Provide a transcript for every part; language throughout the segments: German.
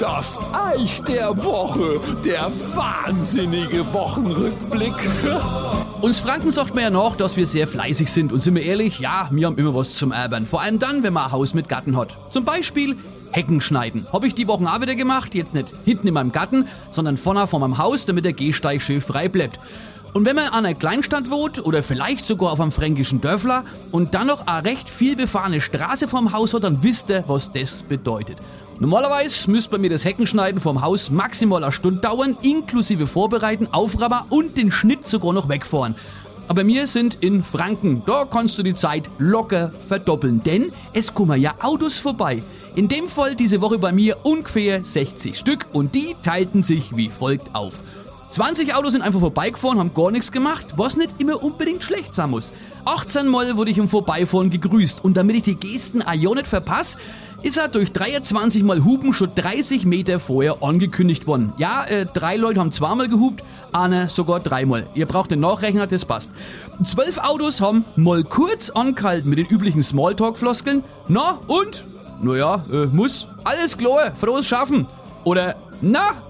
Das Eich der Woche, der wahnsinnige Wochenrückblick. Uns Franken sagt man ja noch, dass wir sehr fleißig sind und sind wir ehrlich, ja, wir haben immer was zum Erbern. Vor allem dann, wenn man ein Haus mit Garten hat. Zum Beispiel Hecken schneiden. Habe ich die Wochen auch wieder gemacht, jetzt nicht hinten in meinem Garten, sondern vorne vor meinem Haus, damit der Gehsteig schön frei bleibt. Und wenn man an einer Kleinstadt wohnt oder vielleicht sogar auf einem fränkischen Dörfler und dann noch eine recht viel befahrene Straße vorm Haus hat, dann wisst ihr, was das bedeutet. Normalerweise müsste bei mir das Heckenschneiden vom Haus maximal eine Stunde dauern, inklusive Vorbereiten, Aufraber und den Schnitt sogar noch wegfahren. Aber wir sind in Franken. Da kannst du die Zeit locker verdoppeln, denn es kommen ja Autos vorbei. In dem Fall diese Woche bei mir ungefähr 60 Stück und die teilten sich wie folgt auf. 20 Autos sind einfach vorbeigefahren, haben gar nichts gemacht, was nicht immer unbedingt schlecht sein muss. 18 Mal wurde ich im Vorbeifahren gegrüßt und damit ich die Gesten auch ja nicht verpasse, ist er durch 23 Mal Hupen schon 30 Meter vorher angekündigt worden. Ja, äh, drei Leute haben zweimal gehupt, einer sogar dreimal. Ihr braucht den Nachrechner, das passt. Zwölf Autos haben mal kurz angehalten mit den üblichen Smalltalk-Floskeln. Na und? Naja, äh, muss. Alles klar, frohes Schaffen. Oder, na,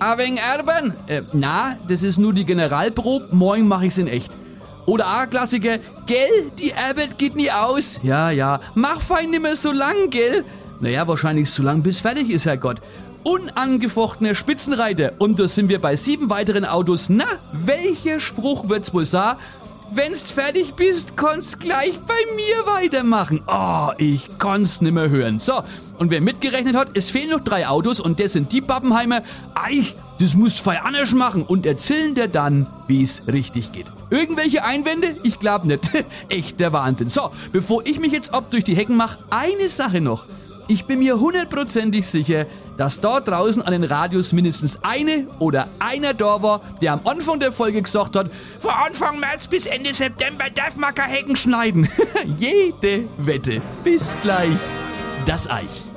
ein wenig erben? Äh, na, das ist nur die Generalprobe, morgen mache ich's in echt. Oder auch Klassiker, gell, die Arbeit geht nie aus. Ja, ja, mach fein nimmer so lang, gell? Naja, wahrscheinlich so lang bis fertig ist, Herrgott. Unangefochtener Spitzenreiter. Und da sind wir bei sieben weiteren Autos. Na, welcher Spruch wird's wohl sagen? Wenn's fertig bist, kannst gleich bei mir weitermachen. Oh, ich kann's nimmer hören. So, und wer mitgerechnet hat, es fehlen noch drei Autos und das sind die Pappenheimer. Eich, das musst fei anders machen und erzählen dir dann, wie's richtig geht. Irgendwelche Einwände? Ich glaub nicht. Echt der Wahnsinn. So, bevor ich mich jetzt ab durch die Hecken mache, eine Sache noch. Ich bin mir hundertprozentig sicher, dass dort draußen an den Radios mindestens eine oder einer da war, der am Anfang der Folge gesagt hat, von Anfang März bis Ende September darf man keine Hecken schneiden. Jede Wette. Bis gleich. Das Eich.